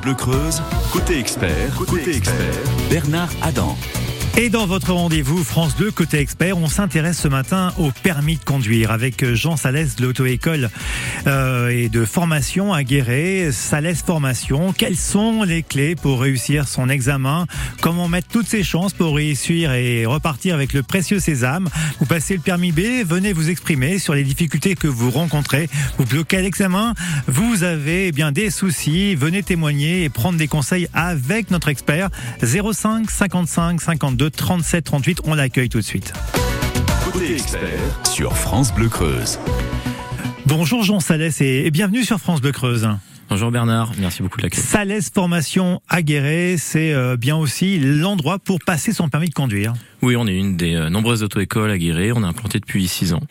Bleu Creuse, côté expert, côté, expert, Bernard Adam. Et dans votre rendez-vous France 2 côté expert, on s'intéresse ce matin au permis de conduire avec Jean Salès de l'auto-école euh, et de formation à Guéret. Salès Formation, quelles sont les clés pour réussir son examen? Comment mettre toutes ses chances pour réussir et repartir avec le précieux sésame? Vous passez le permis B, venez vous exprimer sur les difficultés que vous rencontrez. Vous bloquez l'examen, vous avez eh bien des soucis, venez témoigner et prendre des conseils avec notre expert 05 55 52 37 38. On l'accueille tout de suite. Côté expert sur France Bleu Creuse. Bonjour Jean Salès et bienvenue sur France Bleu Creuse. Bonjour Bernard, merci beaucoup de l'accueil. Salès Formation Aguerré, c'est euh, bien aussi l'endroit pour passer son permis de conduire. Oui, on est une des euh, nombreuses auto-écoles à Guéret, on est implanté depuis 6 ans.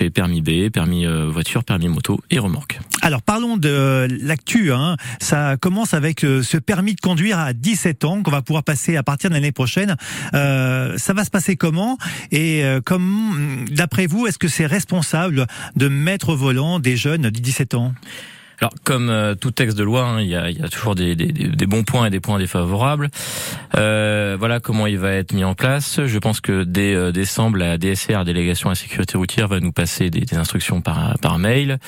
Euh, permis B, permis voiture, permis moto et remorque. Alors parlons de l'actu. Hein. Ça commence avec ce permis de conduire à 17 ans qu'on va pouvoir passer à partir de l'année prochaine. Euh, ça va se passer comment? Et comme d'après vous, est-ce que c'est responsable de mettre au volant des jeunes de 17 ans? Alors, comme euh, tout texte de loi, hein, il, y a, y, a, toujours des, des, des, bons points et des points défavorables. Euh, voilà comment il va être mis en place. Je pense que dès euh, décembre, la DSR, délégation à la sécurité routière, va nous passer des, des instructions par, par mail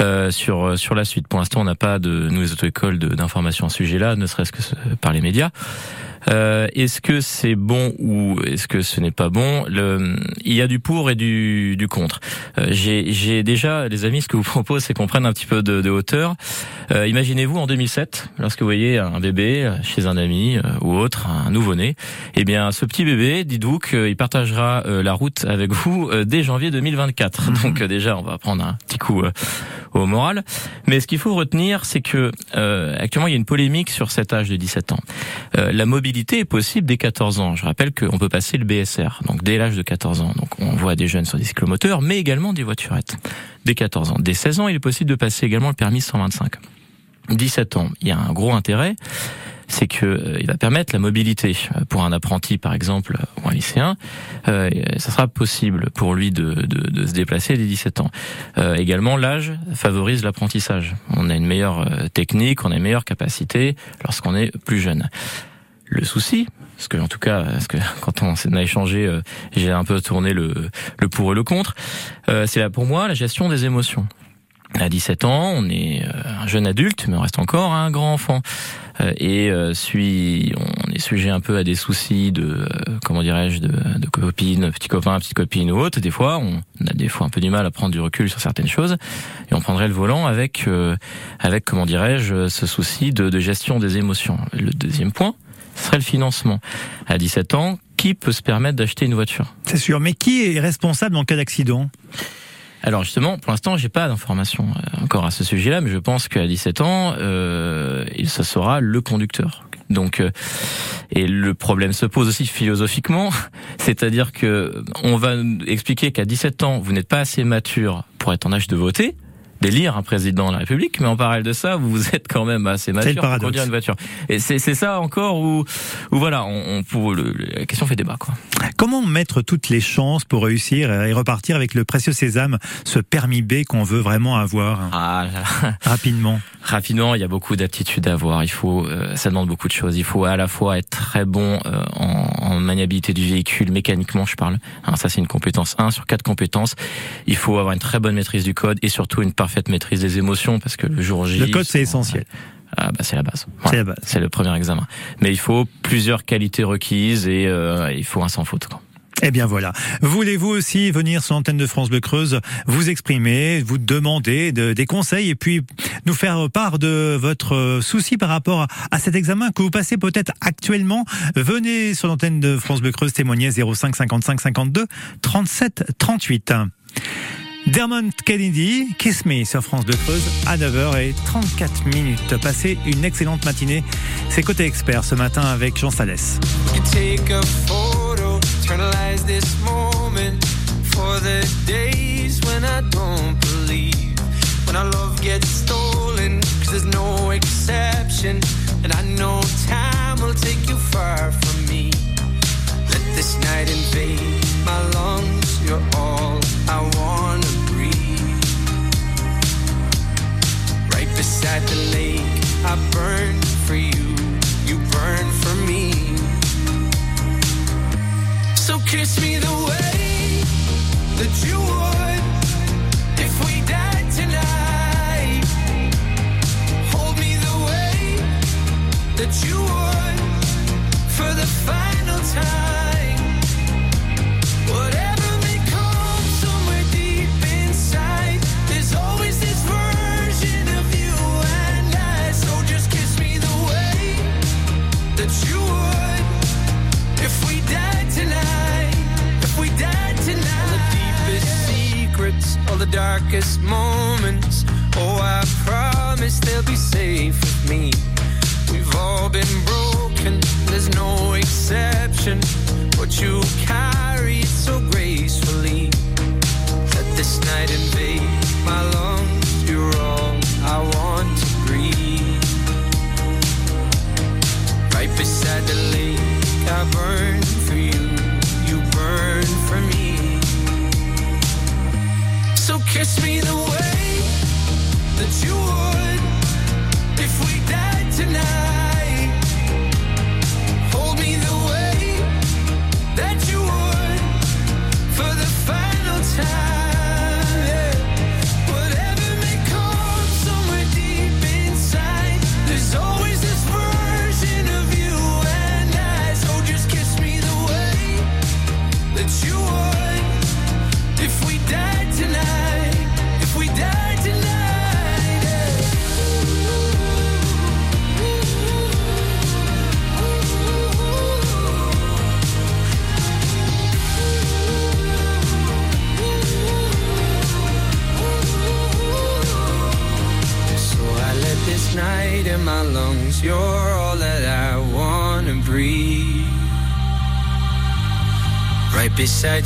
euh, sur sur la suite. Pour l'instant, on n'a pas de nous les auto-écoles d'information à ce sujet-là, ne serait-ce que par les médias. Euh, est-ce que c'est bon ou est-ce que ce n'est pas bon? Le, Il y a du pour et du, du contre. Euh, J'ai déjà, les amis, ce que vous propose, c'est qu'on prenne un petit peu de, de hauteur. Euh, Imaginez-vous en 2007, lorsque vous voyez un bébé chez un ami euh, ou autre, un nouveau-né, eh bien, ce petit bébé, dites-vous qu'il partagera euh, la route avec vous dès janvier 2024. Mhm. Donc déjà, on va prendre un petit coup au moral. Mais ce qu'il faut retenir, c'est que actuellement, il y a une polémique sur cet âge de 17 ans. la mobilité est possible dès 14 ans. Je rappelle qu'on peut passer le BSR, donc dès l'âge de 14 ans. Donc on voit des jeunes sur des cyclomoteurs, mais également des voiturettes. Dès 14 ans. Dès 16 ans, il est possible de passer également le permis 125. 17 ans, il y a un gros intérêt, c'est que euh, il va permettre la mobilité pour un apprenti par exemple ou un lycéen. Euh, ça sera possible pour lui de, se déplacer dès 17 ans. Euh, également, l'âge favorise l'apprentissage. On a une meilleure euh, technique, on a une meilleure capacité lorsqu'on est plus jeune. Le souci, parce que en tout cas, parce que quand on a échangé, euh, j'ai un peu tourné le, le pour et le contre. Euh, c'est là pour moi la gestion des émotions. À 17 ans, on est euh, un jeune adulte, mais on reste encore un grand enfant. et suis, on est sujet un peu à des soucis de, comment dirais-je, de, de copines, petits copains, petites copines ou autres. Des fois, on a des fois un peu du mal à prendre du recul sur certaines choses, et on prendrait le volant avec, avec comment dirais-je, ce souci de, de gestion des émotions. Le deuxième point, ce serait le financement. À 17 ans, qui peut se permettre d'acheter une voiture? C'est sûr, mais qui est responsable en cas d'accident? Alors justement, pour l'instant, j'ai pas d'informations euh, encore à ce sujet-là, mais je pense qu'à 17 ans, euh, il se sera le conducteur. Donc, euh, et le problème se pose aussi philosophiquement, c'est-à-dire que on va expliquer qu'à 17 ans, vous n'êtes pas assez mature pour être en âge de voter d'élire un président de la République, mais en parallèle de ça, vous êtes quand même assez mature pour conduire une voiture. Et c'est ça encore où, où voilà, on, on pour le, la question fait débat. Quoi. Comment mettre toutes les chances pour réussir et repartir avec le précieux sésame, ce permis B qu'on veut vraiment avoir? Ah, rapidement Rapidement, il y a beaucoup d'aptitudes à avoir. Il faut, euh, ça demande beaucoup de choses. Il faut à la fois être très bon euh, en, en, maniabilité du véhicule, mécaniquement, je parle. Hein, ça, c'est une compétence 1 sur quatre compétences. Il faut avoir une très bonne maîtrise du code et surtout une parfaite maîtrise des émotions parce que le jour J. Le code, c'est essentiel. Ah bah c'est la base. c'est la base. C'est le premier examen. Mais il faut plusieurs qualités requises et euh, il faut un sans faute. Quoi. Eh bien voilà. Voulez-vous aussi venir sur l'antenne de France Bleu Creuse, vous exprimer, vous demander de, des conseils et puis nous faire part de votre souci par rapport à, cet examen que vous passez peut-être actuellement? Venez sur l'antenne de France Bleu Creuse témoigner 05 55 52 37 38. Dermont Kennedy, Kiss Me sur France de Creuse à 9h34 minutes. Passez une excellente matinée. C'est Côté Expert ce matin avec Jean Salès. And I know time will take you far from me. Let this night invade my lungs, you're all I wanna At the lake. I burn for you, you burn for me. So kiss me the way that you would if we died tonight. Hold me the way that you would for the final time.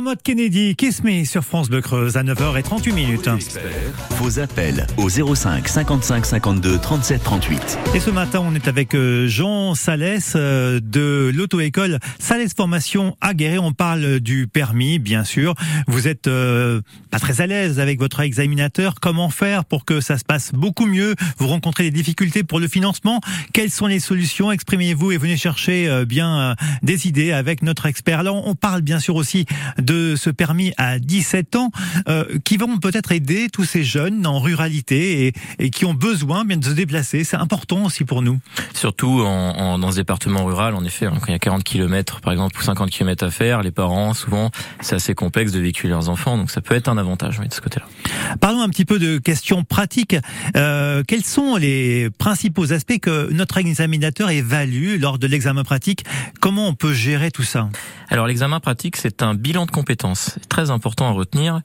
Dermot Kennedy, Kiss Me sur France Bleu Creuse à 9h38 minutes. Vos appels au 05 55 52 37 38. Et ce matin, on est avec euh, Jean Salès euh, de l'auto-école Salès Formation à Guéret. On parle du permis, bien sûr. Vous êtes euh, pas très à l'aise avec votre examinateur. Comment faire pour que ça se passe beaucoup mieux? Vous rencontrez des difficultés pour le financement Quelles sont les solutions? Exprimez-vous et venez chercher euh, bien euh, des idées avec notre expert. Là, on parle bien sûr aussi de ce permis à 17 ans euh, qui vont peut-être aider tous ces jeunes en ruralité et, et qui ont besoin bien de se déplacer. C'est important aussi pour nous. Surtout en, en- dans ce département rural, en effet, hein, quand il y a 40 km par exemple ou 50 km à faire, les parents souvent c'est assez complexe de véhiculer leurs enfants, donc ça peut être un avantage oui, de ce côté-là. Parlons un petit peu de questions pratiques. Euh, quels sont les principaux aspects que notre examinateur évalue lors de l'examen pratique? Comment on peut gérer tout ça? Alors l'examen pratique, c'est un bilan de compétences, très important à retenir.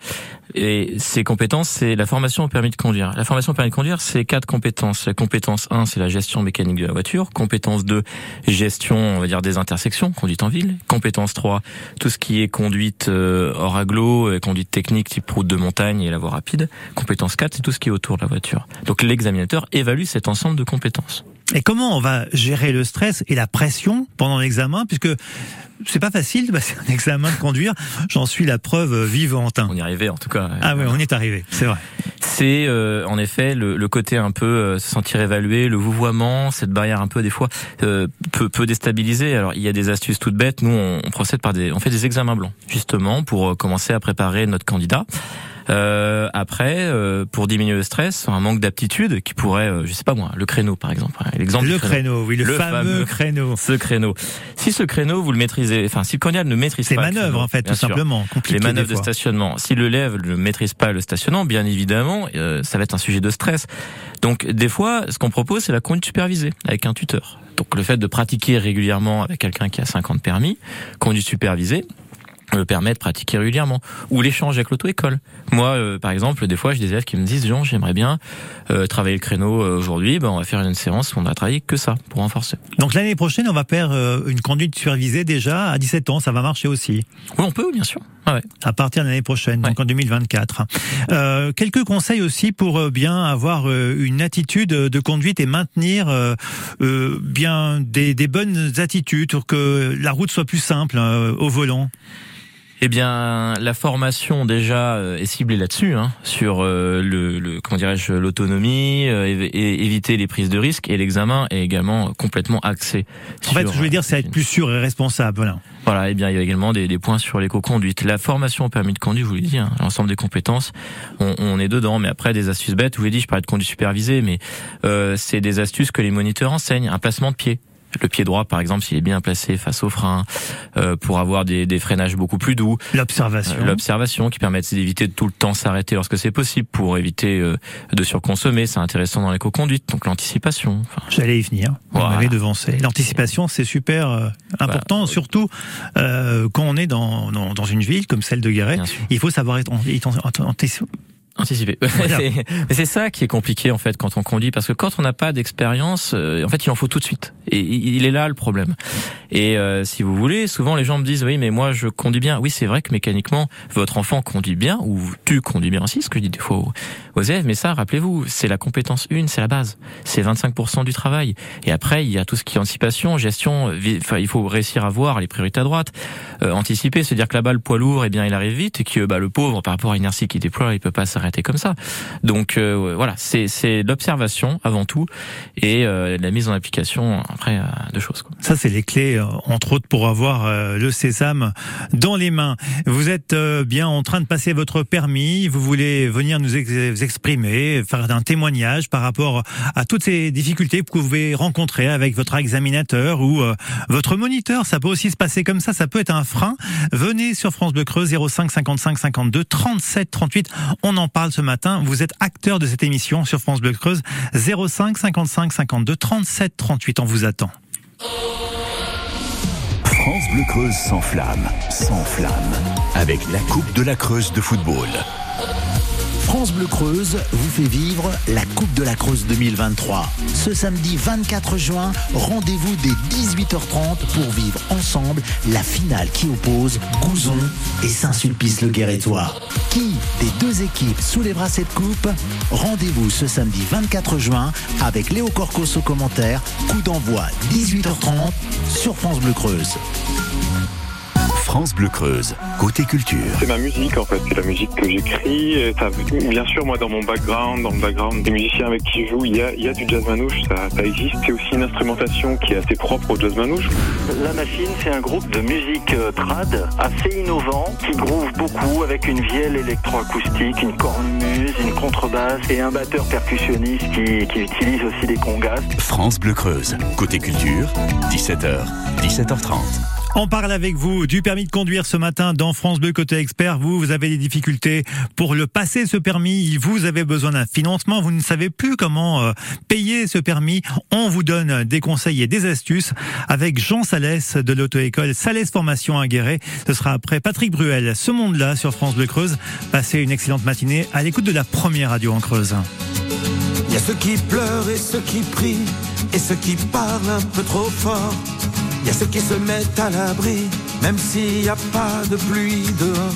Et ces compétences, c'est la formation au permis de conduire. La formation au permis de conduire, c'est quatre compétences. La compétence 1, c'est la gestion mécanique de la voiture. Compétence 2, gestion, on va dire, des intersections, conduite en ville. Compétence 3, tout ce qui est conduite euh, hors agglo, euh, conduite technique type route de montagne et la voie rapide. Compétence 4, c'est tout ce qui est autour de la voiture. Donc l'examinateur évalue cet ensemble de compétences. Et comment on va gérer le stress et la pression pendant l'examen Puisque c'est pas facile de passer un examen de conduire. J'en suis la preuve vivante. hein. On y arrivait en tout cas. Ah ouais, on est arrivé, c'est vrai. C'est euh, en effet le, le côté un peu euh, se sentir évalué, le vouvoiement, cette barrière un peu des fois euh, peut, peut déstabiliser. Alors il y a des astuces toutes bêtes. Nous on, on procède par des, on fait des examens blancs justement pour euh, commencer à préparer notre candidat. Euh, après, euh, pour diminuer le stress, un manque d'aptitude qui pourrait, euh, je sais pas moi, le créneau par exemple. hein, L'exemple Le créneau, oui, le, Le fameux, fameux créneau. Ce créneau. Si ce créneau vous le maîtrisez, enfin si le candidat ne maîtrise pas le manœuvre créneau, en fait, tout sûr, simplement. Les manœuvres de stationnement. Si l'élève ne maîtrise pas le stationnement, bien évidemment, euh, ça va être un sujet de stress. Donc des fois, ce qu'on propose, c'est la conduite supervisée avec un tuteur. Donc le fait de pratiquer régulièrement avec quelqu'un qui a 50 permis, conduite supervisée, le permet de pratiquer régulièrement ou l'échange avec l'auto-école. Moi, euh, par exemple, des fois, j'ai des élèves qui me disent Jean, j'aimerais bien euh, travailler le créneau euh, aujourd'hui. Ben, on va faire une séance où on va travailler que ça pour renforcer. Donc l'année prochaine, on va faire euh, une conduite supervisée déjà à 17 ans. Ça va marcher aussi. Oui, on peut, bien sûr. Ah ouais. à partir de l'année prochaine, donc en 2024. Euh, quelques conseils aussi pour euh, bien avoir euh, une attitude de conduite et maintenir bien des, des bonnes attitudes pour que la route soit plus simple euh, au volant. Eh bien, la formation déjà euh, est ciblée là-dessus, hein, sur euh, le, le comment dirais-je l'autonomie, euh, et éviter les prises de risques, et l'examen est également complètement axé. En fait, ce sur, que je veux dire, c'est euh, être plus sûr et responsable. Voilà. Voilà, et bien il y a également des, des points sur l'éco-conduite. La formation au permis de conduire, je vous l'ai dit, hein, l'ensemble des compétences, on, on est dedans. Mais après, des astuces bêtes, je vous l'ai dit, je parlais de conduite supervisée, mais euh, c'est des astuces que les moniteurs enseignent. Un placement de pied. Le pied droit, par exemple, s'il est bien placé face au frein, euh, pour avoir des, des freinages beaucoup plus doux. L'observation. Euh, L'observation qui permet d'éviter de tout le temps s'arrêter lorsque c'est possible pour éviter euh, de surconsommer. C'est intéressant dans l'éco-conduite. Donc l'anticipation. Enfin, J'allais y venir. Vous Voilà. m'avez devancé. L'anticipation, c'est super euh, important, Bah, surtout quand on est dans, dans, dans une ville comme celle de Guéret. Il faut savoir être, être- être- être- Anticiper. Voilà. Mais c'est ça qui est compliqué en fait quand on conduit parce que quand on n'a pas d'expérience, euh, en fait il en faut tout de suite. Et il est là le problème. Et euh, si vous voulez, souvent les gens me disent oui mais moi je conduis bien. Oui c'est vrai que mécaniquement votre enfant conduit bien ou tu conduis bien aussi, ce que je dis des fois aux, élèves. Mais ça rappelez-vous c'est la compétence une, c'est la base. C'est 25% du travail. Et après il y a tout ce qui est anticipation, gestion. vi- Enfin il faut réussir à voir les priorités à droite, euh, anticiper, se dire que là-bas le poids lourd eh bien il arrive vite et que bah, le pauvre par rapport à l'inertie qu'il déploie il peut pas s'arrêter comme ça. Donc euh, voilà, c'est l'observation avant tout et euh, la mise en application après euh, deux choses. Ça, c'est les clés, euh, entre autres, pour avoir euh, le sésame dans les mains. Vous êtes euh, bien en train de passer votre permis. Vous voulez venir nous exprimer, faire un témoignage par rapport à toutes ces difficultés que vous pouvez rencontrer avec votre examinateur ou votre moniteur. Ça peut aussi se passer comme ça. Ça peut être un frein. Venez sur France Bleu Creuse 05 55 52 37 38. On en parle ce matin. Vous êtes acteur de cette émission sur France Bleu Creuse 05 55 52 37 38. On vous attend. France Bleu Creuse sans flamme, sans flamme. Avec la Coupe de la Creuse de football. France Bleu Creuse vous fait vivre la Coupe de la Creuse 2023. Ce samedi 24 juin, rendez-vous dès 18h30 pour vivre ensemble la finale qui oppose Gouzon et Saint-Sulpice-le-Guérétois. Qui des deux équipes soulèvera cette coupe? Rendez-vous ce samedi 24 juin avec Léo Corcos au commentaire. Coup d'envoi 18h30 sur France Bleu Creuse. France Bleu Creuse, côté culture. C'est ma musique en fait, c'est la musique que j'écris. Bien sûr, moi dans mon background, dans le background des musiciens avec qui je joue, il y a, il y a du jazz manouche, ça, ça existe. C'est aussi une instrumentation qui est assez propre au jazz manouche. La Machine, c'est un groupe de musique euh, trad assez innovant qui groove beaucoup avec une vielle électroacoustique, une cornemuse, une contrebasse et un batteur percussionniste qui, qui utilise aussi des congas. France Bleu Creuse, côté culture, 17h, 17h30. On parle avec vous du permis de conduire ce matin dans France Bleu Côté Expert. Vous, vous avez des difficultés pour le passer ce permis. Vous avez besoin d'un financement. Vous ne savez plus comment euh, payer ce permis. On vous donne des conseils et des astuces avec Jean Salès de l'auto-école Salès Formation à. Ce sera après Patrick Bruel. Ce monde-là sur France Bleu Creuse. Passez une excellente matinée à l'écoute de la première radio en Creuse. Il y a ceux qui pleurent et ceux qui prient, et ceux qui parlent un peu trop fort. Y a ceux qui se mettent à l'abri, même s'il n'y a pas de pluie dehors.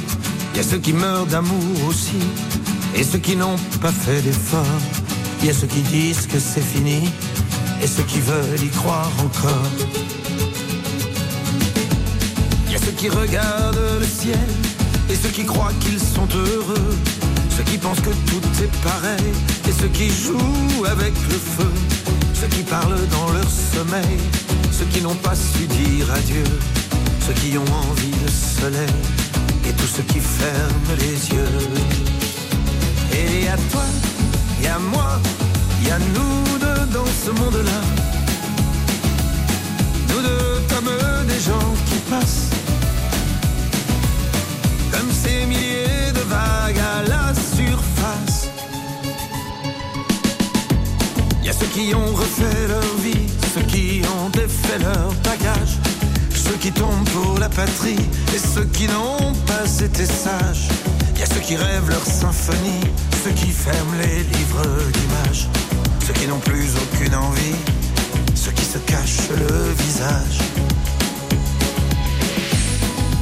Il y a ceux qui meurent d'amour aussi, et ceux qui n'ont pas fait d'effort. Il y a ceux qui disent que c'est fini, et ceux qui veulent y croire encore. Il y a ceux qui regardent le ciel, et ceux qui croient qu'ils sont heureux. Ceux qui pensent que tout est pareil, et ceux qui jouent avec le feu. Ceux qui parlent dans leur sommeil, ceux qui n'ont pas su dire adieu. Ceux qui ont envie de soleil, et tous ceux qui ferment les yeux. Et à toi, et à moi, y a nous deux dans ce monde-là. Nous deux comme des gens qui passent comme ces milliers de vagues à la surface. Y a ceux qui ont refait leur vie, ceux qui ont défait leur bagage, ceux qui tombent pour la patrie et ceux qui n'ont pas été sages. Y a ceux qui rêvent leur symphonie, ceux qui ferment les livres d'images, ceux qui n'ont plus aucune envie, ceux qui se cachent le visage.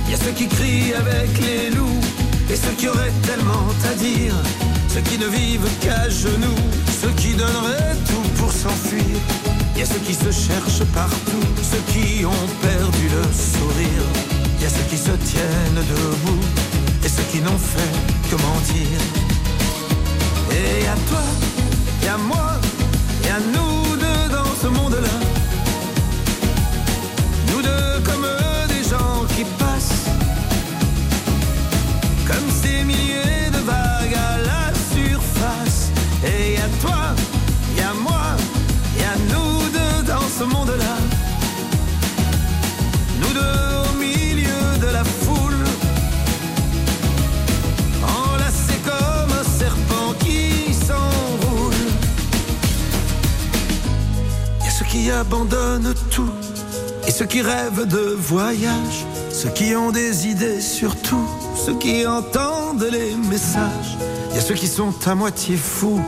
Y a ceux qui crient avec les loups et ceux qui auraient tellement à dire, ceux qui ne vivent qu'à genoux, ceux qui Il y a ceux qui se cherchent partout, ceux qui ont perdu le sourire. Il y a ceux qui se tiennent debout et ceux qui n'ont fait que mentir. Et à toi, et à moi, et à nous deux dans ce monde-là. Nous deux comme des gens qui passent, comme ces milliers monde-là. Nous deux au milieu de la foule, enlacés comme un serpent qui s'enroule. Il y a ceux qui abandonnent tout et ceux qui rêvent de voyage, ceux qui ont des idées surtout, ceux qui entendent les messages. Il y a ceux qui sont à moitié fous,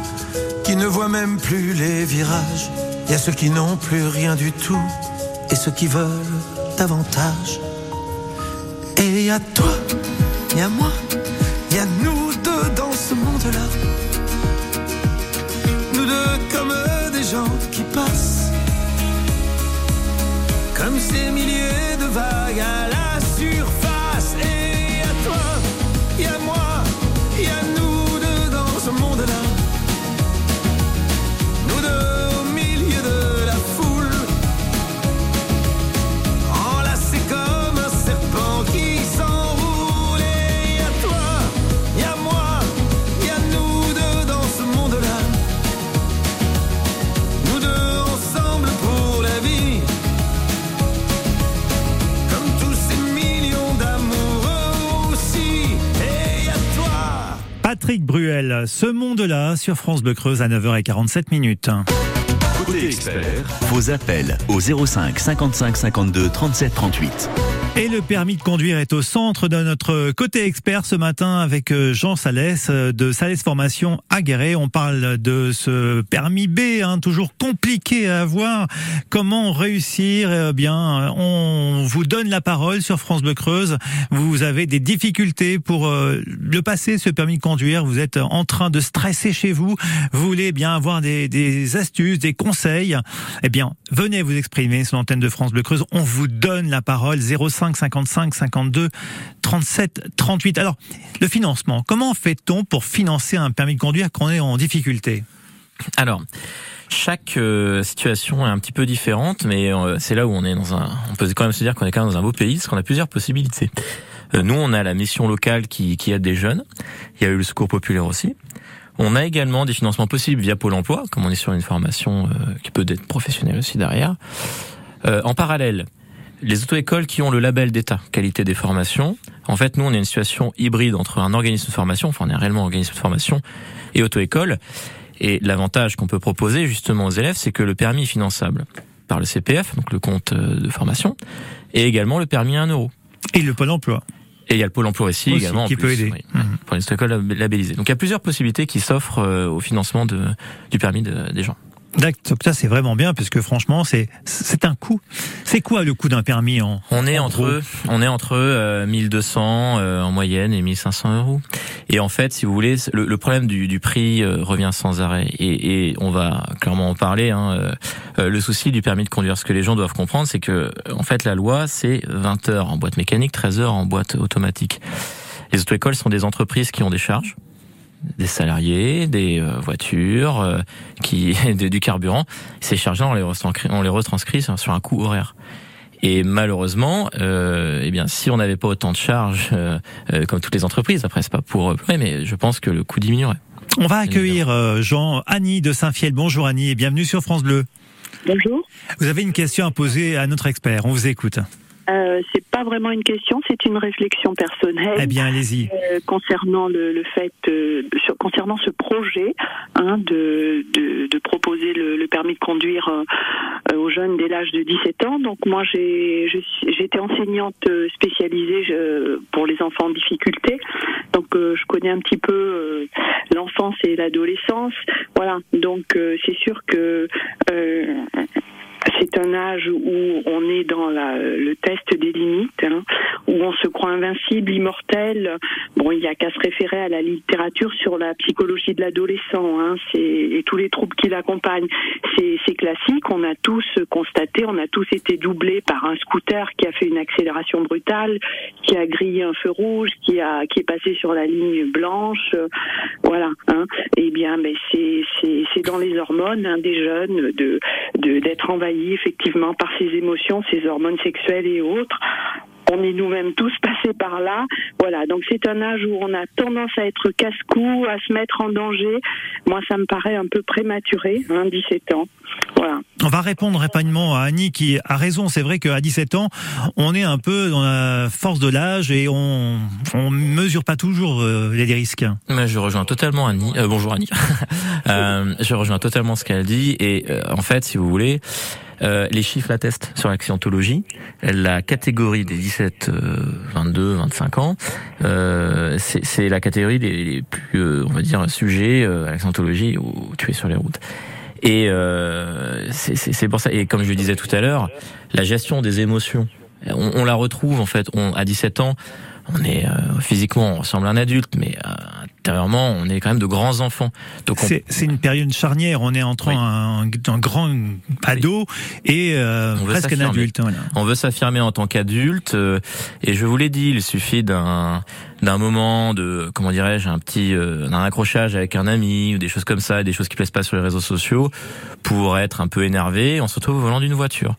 qui ne voient même plus les virages. Il y a ceux qui n'ont plus rien du tout et ceux qui veulent davantage. Et il toi, il y moi, il y nous deux dans ce monde-là. Nous deux comme des gens qui passent comme ces milliers de vagues à la surface. Patrick Bruel, ce monde-là sur France Bleu Creuse à 9h47 minutes. Côté expert, vos appels au 05 55 52 37 38. Le permis de conduire est au centre de notre côté expert ce matin avec euh, Jean Salès euh, de Salès Formation Guéret. On parle de ce permis B, hein, toujours compliqué à avoir. Comment réussir? Eh bien, on vous donne la parole sur France Bleu Creuse. Vous avez des difficultés pour euh, le passer, ce permis de conduire. Vous êtes en train de stresser chez vous. Vous voulez bien avoir des, des astuces, des conseils? Eh bien, venez vous exprimer sur l'antenne de France Bleu Creuse. On vous donne la parole 05 55 52 37 38. Alors, le financement. Comment fait-on pour financer un permis de conduire quand on est en difficulté? Alors, chaque euh, situation est un petit peu différente, mais euh, c'est là où on est dans un. On peut quand même se dire qu'on est quand même dans un beau pays, parce qu'on a plusieurs possibilités. Euh, nous, on a la mission locale qui, qui aide des jeunes. Il y a eu le secours populaire aussi. On a également des financements possibles via Pôle Emploi, comme on est sur une formation qui peut être professionnelle aussi derrière. En parallèle, les auto-écoles qui ont le label d'État, qualité des formations. En fait, nous, on est une situation hybride entre un organisme de formation, enfin, on est réellement organisme de formation, et auto-école. Et l'avantage qu'on peut proposer justement aux élèves, c'est que le permis est finançable par le CPF, donc le compte euh, de formation, et également le permis à 1 euro. Et le Pôle emploi. Et il y a le Pôle emploi aussi, Aussi, également. en qui plus, peut aider. oui, Mhm. Pour les écoles lab- labellisées. Donc il y a plusieurs possibilités qui s'offrent euh, au financement de, du permis de- des gens. D'accord, ça c'est vraiment bien parce que franchement c'est c'est un coût. C'est quoi le coût d'un permis en On est en entre gros? on est entre euh, 1200 euh, en moyenne et 1500 euros. Et en fait, si vous voulez, le, le problème du, du prix euh, revient sans arrêt. Et, et on va clairement en parler. Hein, euh, euh, le souci du permis de conduire, ce que les gens doivent comprendre, c'est que en fait la loi c'est 20 heures en boîte mécanique, 13 heures en boîte automatique. Les auto-écoles sont des entreprises qui ont des charges des salariés, des euh, voitures, euh, qui de- du carburant. Ces charges-là, on les retranscrit, on les retranscrit sur sur un coût horaire. Et malheureusement, euh, eh bien, si on n'avait pas autant de charges, euh, euh, comme toutes les entreprises, après c'est pas pour pleurer, mais je pense que le coût diminuerait. On va accueillir euh, Jean Annie de Saint-Fiel. Bonjour Annie et bienvenue sur France Bleu. Bonjour. Vous avez une question à poser à notre expert. On vous écoute. Euh, c'est pas vraiment une question, c'est une réflexion personnelle. Eh bien, allez-y. Euh, concernant le, le fait euh, sur, concernant ce projet hein, de, de, de proposer le, le permis de conduire aux jeunes dès l'âge de 17 ans. Donc moi j'ai j'étais enseignante spécialisée je- pour les enfants en difficulté. Donc je connais un petit peu l'enfance et l'adolescence. Voilà. Donc c'est sûr que c'est un âge où on est dans la, le test des limites, hein, où on se croit invincible, immortel. Bon, il n'y a qu'à se référer à la littérature sur la psychologie de l'adolescent hein, et tous les troubles qui l'accompagnent. C'est classique, on a tous constaté, on a tous été doublés par un scooter qui a fait une accélération brutale, qui a grillé un feu rouge, qui, a, qui est passé sur la ligne blanche. voilà. Hein. Eh bien, mais c'est dans les hormones hein, des jeunes de de- d'être envahis effectivement par ces émotions, ces hormones sexuelles et autres. On est nous-mêmes tous passés par là. Voilà, donc c'est un âge où on a tendance à être casse-cou, à se mettre en danger. Moi, ça me paraît un peu prématuré, hein, 17 ans. Voilà. On va répondre rapidement à Annie qui a raison. C'est vrai qu'à 17 ans, on est un peu dans la force de l'âge et on on mesure pas toujours euh, les risques. Mais je rejoins totalement Annie. Euh, bonjour Annie. Euh, je rejoins totalement ce qu'elle dit. Et euh, en fait, si vous voulez, euh, les chiffres l'attestent sur l'accidentologie. La catégorie des 17, euh, 22, 25 ans, euh, c'est la catégorie des les plus, euh, on va dire, sujets euh, à l'accidentologie ou tués sur les routes. Et euh, c'est pour ça. Et comme je le disais tout à l'heure, la gestion des émotions, on, on la retrouve en fait. On, à 17 ans, on est euh, physiquement, on ressemble à un adulte, mais euh, intérieurement, on est quand même de grands enfants. On- C'est une période charnière. On est entre Oui. un, un grand ado et euh, presque un adulte. Voilà. On veut s'affirmer en tant qu'adulte euh, et je vous l'ai dit, il suffit d'un d'un moment de comment dirais-je un petit euh, d'un accrochage avec un ami ou des choses comme ça, des choses qui plaisent pas sur les réseaux sociaux pour être un peu énervé, on se retrouve au volant d'une voiture.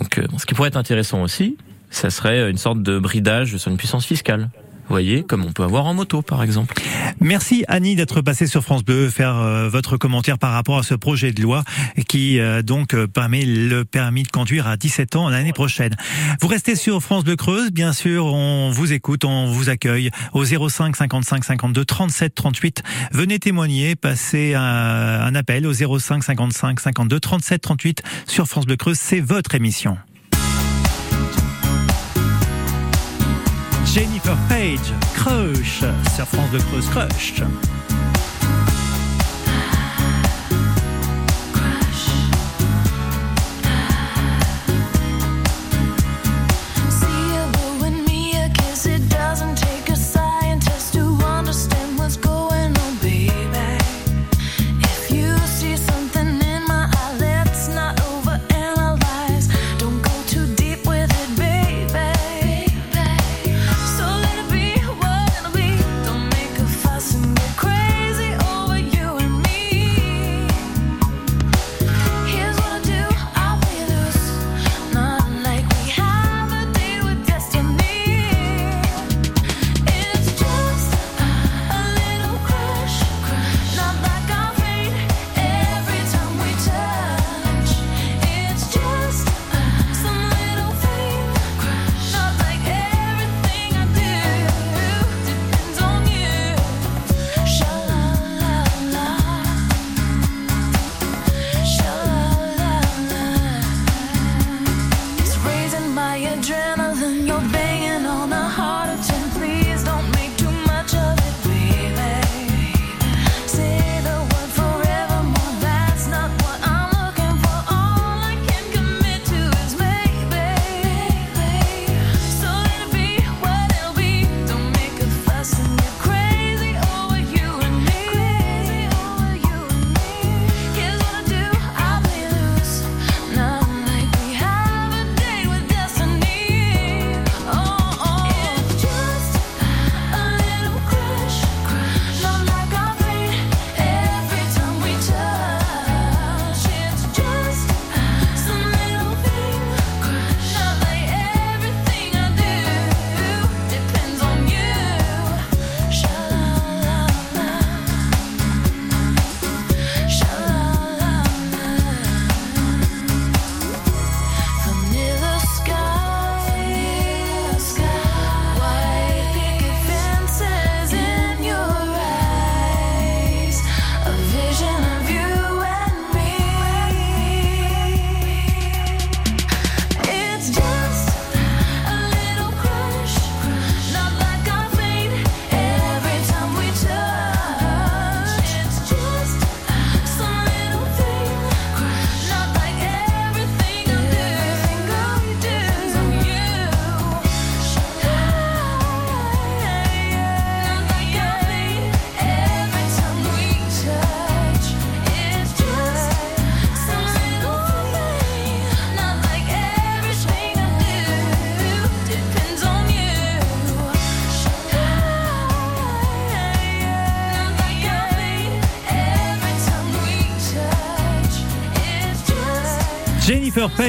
Donc euh, ce qui pourrait être intéressant aussi, ça serait une sorte de bridage sur une puissance fiscale. Vous voyez, comme on peut avoir en moto par exemple. Merci Annie d'être passée sur France Bleu, faire euh, votre commentaire par rapport à ce projet de loi qui euh, donc euh, permet le permis de conduire à 17 ans l'année prochaine. Vous restez sur France Bleu Creuse, bien sûr, on vous écoute, on vous accueille au 05 55 52 37 38. Venez témoigner, passez un, appel au 05 55 52 37 38 sur France Bleu Creuse, c'est votre émission. Jennifer Page, Crush, sur France Bleu Creuse, Crush.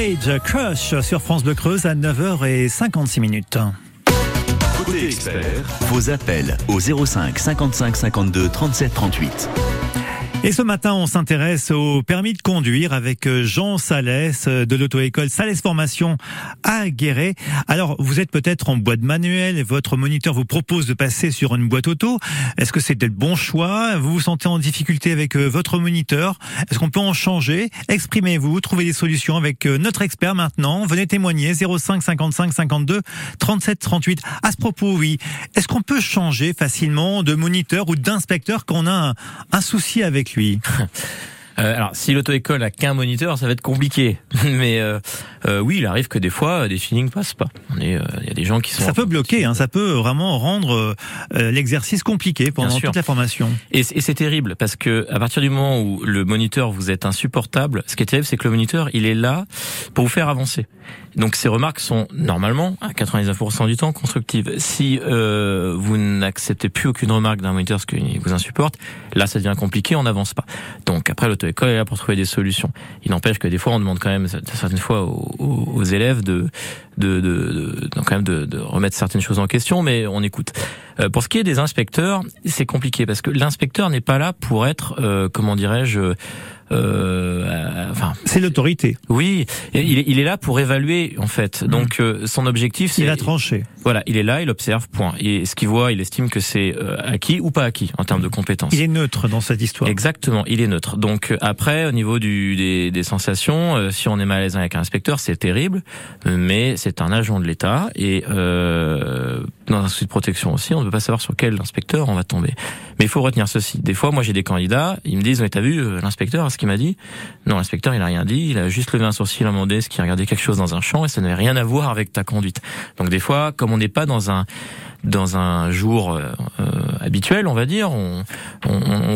Page, Crush sur France Bleu Creuse à 9h56 minutes. Côté expert, vos appels au 05 55 52 37 38. Et ce matin, on s'intéresse au permis de conduire avec Jean Salès de l'auto-école Salès Formation à Guéret. Alors, vous êtes peut-être en boîte manuelle et votre moniteur vous propose de passer sur une boîte auto. Est-ce que c'est le bon choix? Vous vous sentez en difficulté avec euh, votre moniteur? Est-ce qu'on peut en changer? Exprimez-vous, trouvez des solutions avec euh, notre expert maintenant. Venez témoigner 05 55 52 37 38. À ce propos, oui. Est-ce qu'on peut changer facilement de moniteur ou d'inspecteur quand on a un, un souci avec lui Euh, alors, si l'auto-école a qu'un moniteur, ça va être compliqué. Mais euh, euh, oui, il arrive que des fois, euh, des feelings passent pas. Euh, il y a des gens qui sont. Ça peut bloquer, hein, ça peut vraiment rendre l'exercice compliqué pendant toute la formation. Et, et c'est terrible parce que à partir du moment où le moniteur vous est insupportable, ce qui est terrible, c'est que le moniteur, il est là pour vous faire avancer. Donc ces remarques sont normalement à 99% du temps constructives. Si euh, vous n'acceptez plus aucune remarque d'un moniteur parce qu'il vous insupporte, là ça devient compliqué, on n'avance pas. Donc après l'auto-école est là pour trouver des solutions. Il n'empêche que des fois on demande quand même certaines fois aux, élèves de de, de, de- quand même de, de remettre certaines choses en question, mais on écoute. Euh, pour ce qui est des inspecteurs, c'est compliqué parce que l'inspecteur n'est pas là pour être, euh, comment dirais-je, euh, euh, enfin, C'est l'autorité. oui, il est, il est là pour évaluer en fait. Donc euh, son objectif, c'est Il a tranché. voilà, il est là, il observe, point. Et ce qu'il voit, il estime que c'est euh, acquis ou pas acquis en termes de compétences. Il est neutre dans cette histoire. Exactement, il est neutre. Donc euh, après, au niveau du, des, des sensations, euh, si on est mal à l'aise avec un inspecteur, c'est terrible, mais c'est un agent de l'État et euh, dans un souci de protection aussi, on ne peut pas savoir sur quel inspecteur on va tomber. Mais il faut retenir ceci. Des fois, moi j'ai des candidats, ils me disent, mais t'as vu euh, l'inspecteur, ce qu'il m'a dit? Non, l'inspecteur, il a rien il a juste levé un sourcil, il a demandé ce qu'il regardait quelque chose dans un champ et ça n'avait rien à voir avec ta conduite. Donc des fois, comme on n'est pas dans un dans un jour euh, euh, habituel, on va dire, on,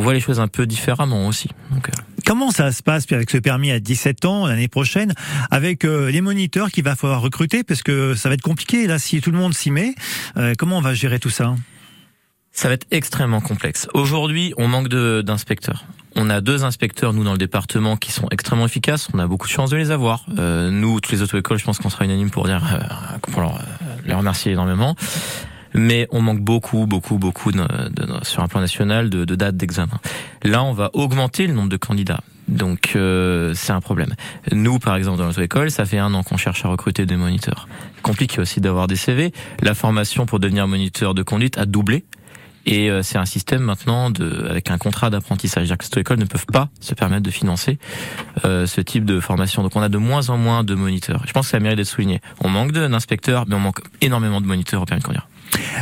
voit les choses un peu différemment aussi. Euh, Comment ça se passe avec ce permis à 17 ans l'année prochaine avec les moniteurs qu'il va falloir recruter? Parce que ça va être compliqué là si tout le monde s'y met. comment on va gérer tout ça? Ça va être extrêmement complexe. Aujourd'hui, on manque d'inspecteurs. On a deux inspecteurs, nous, dans le département, qui sont extrêmement efficaces. On a beaucoup de chance de les avoir. Euh, nous, toutes les auto-écoles, je pense qu'on sera unanime pour dire, euh, pour leur, euh, les remercier énormément. Mais on manque beaucoup, beaucoup, beaucoup de, de- sur un plan national de, de dates d'examen. Là, on va augmenter le nombre de candidats. Donc, euh, c'est un problème. Nous, par exemple, dans l'auto-école, ça fait un an qu'on cherche à recruter des moniteurs. Compliqué aussi d'avoir des CV. La formation pour devenir moniteur de conduite a doublé. Et euh, c'est un système maintenant de, avec un contrat d'apprentissage. C'est-à-dire que ces écoles ne peuvent pas se permettre de financer euh, ce type de formation. Donc on a de moins en moins de moniteurs. Je pense que ça mérite d'être souligné. On manque d'inspecteurs, mais on manque énormément de moniteurs au permis de conduire.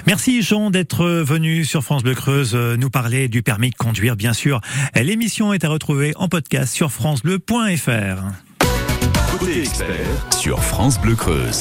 Merci Jean d'être venu sur France Bleu Creuse euh, nous parler du permis de conduire bien sûr. L'émission est à retrouver en podcast sur francebleu.fr. Côté expert sur France Bleu Creuse.